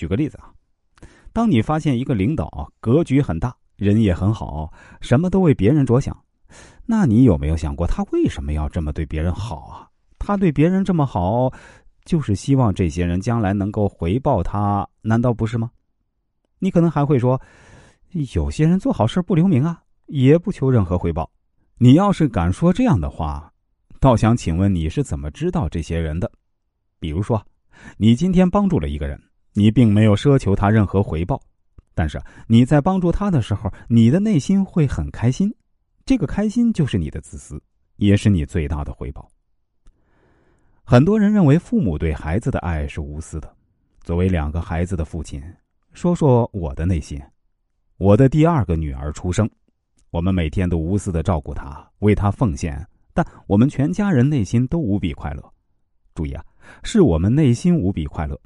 举个例子啊，当你发现一个领导格局很大，人也很好，什么都为别人着想，那你有没有想过他为什么要这么对别人好啊？他对别人这么好，就是希望这些人将来能够回报他，难道不是吗？你可能还会说，有些人做好事不留名啊，也不求任何回报。你要是敢说这样的话，倒想请问你是怎么知道这些人的？比如说，你今天帮助了一个人，你并没有奢求他任何回报，但是你在帮助他的时候，你的内心会很开心，这个开心就是你的自私，也是你最大的回报。很多人认为父母对孩子的爱是无私的，作为两个孩子的父亲，说说我的内心。我的第二个女儿出生。我们每天都无私的照顾她，为她奉献，但我们全家人内心都无比快乐。注意啊，是我们内心无比快乐，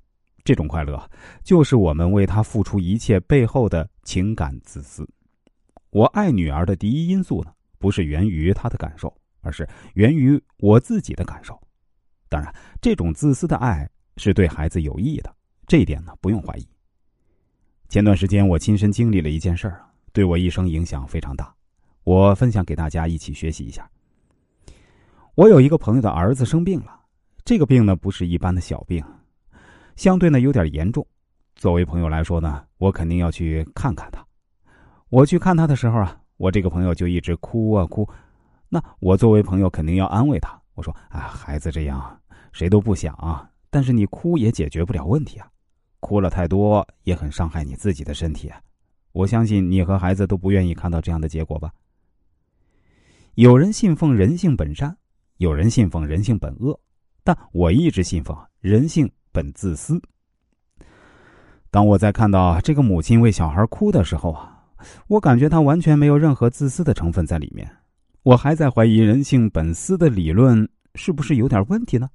这种快乐就是我们为他付出一切背后的情感自私。我爱女儿的第一因素呢，不是源于她的感受，而是源于我自己的感受。当然，这种自私的爱是对孩子有益的，这一点呢不用怀疑。前段时间我亲身经历了一件事儿啊。对我一生影响非常大，我分享给大家一起学习一下。我有一个朋友的儿子生病了，这个病呢不是一般的小病，相对呢有点严重。作为朋友来说呢，我肯定要去看看他。我去看他的时候啊，我这个朋友就一直哭啊哭。那我作为朋友肯定要安慰他，我说：“啊，孩子这样谁都不想啊，但是你哭也解决不了问题啊，哭了太多也很伤害你自己的身体啊。”我相信你和孩子都不愿意看到这样的结果吧。有人信奉人性本善，有人信奉人性本恶，但我一直信奉人性本自私。当我在看到这个母亲为小孩哭的时候啊，我感觉她完全没有任何自私的成分在里面。我还在怀疑人性本私的理论是不是有点问题呢？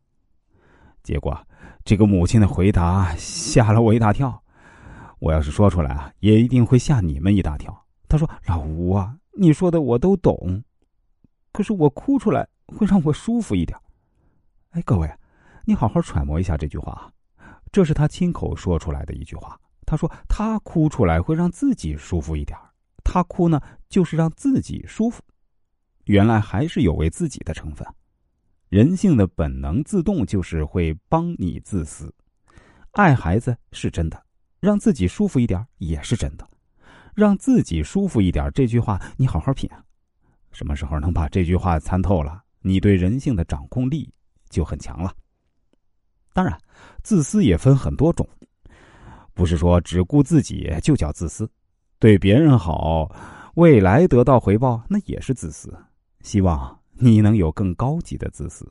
结果，这个母亲的回答吓了我一大跳。我要是说出来啊，也一定会吓你们一大跳。他说：“老吴啊，你说的我都懂，可是我哭出来会让我舒服一点。”哎，各位，你好好揣摩一下这句话，这是他亲口说出来的一句话。他说他哭出来会让自己舒服一点，他哭呢就是让自己舒服。原来还是有为自己的成分。人性的本能自动就是会帮你自私，爱孩子是真的。让自己舒服一点也是真的，让自己舒服一点这句话你好好品啊，什么时候能把这句话参透了，你对人性的掌控力就很强了。当然，自私也分很多种，不是说只顾自己就叫自私，对别人好，未来得到回报那也是自私。希望你能有更高级的自私。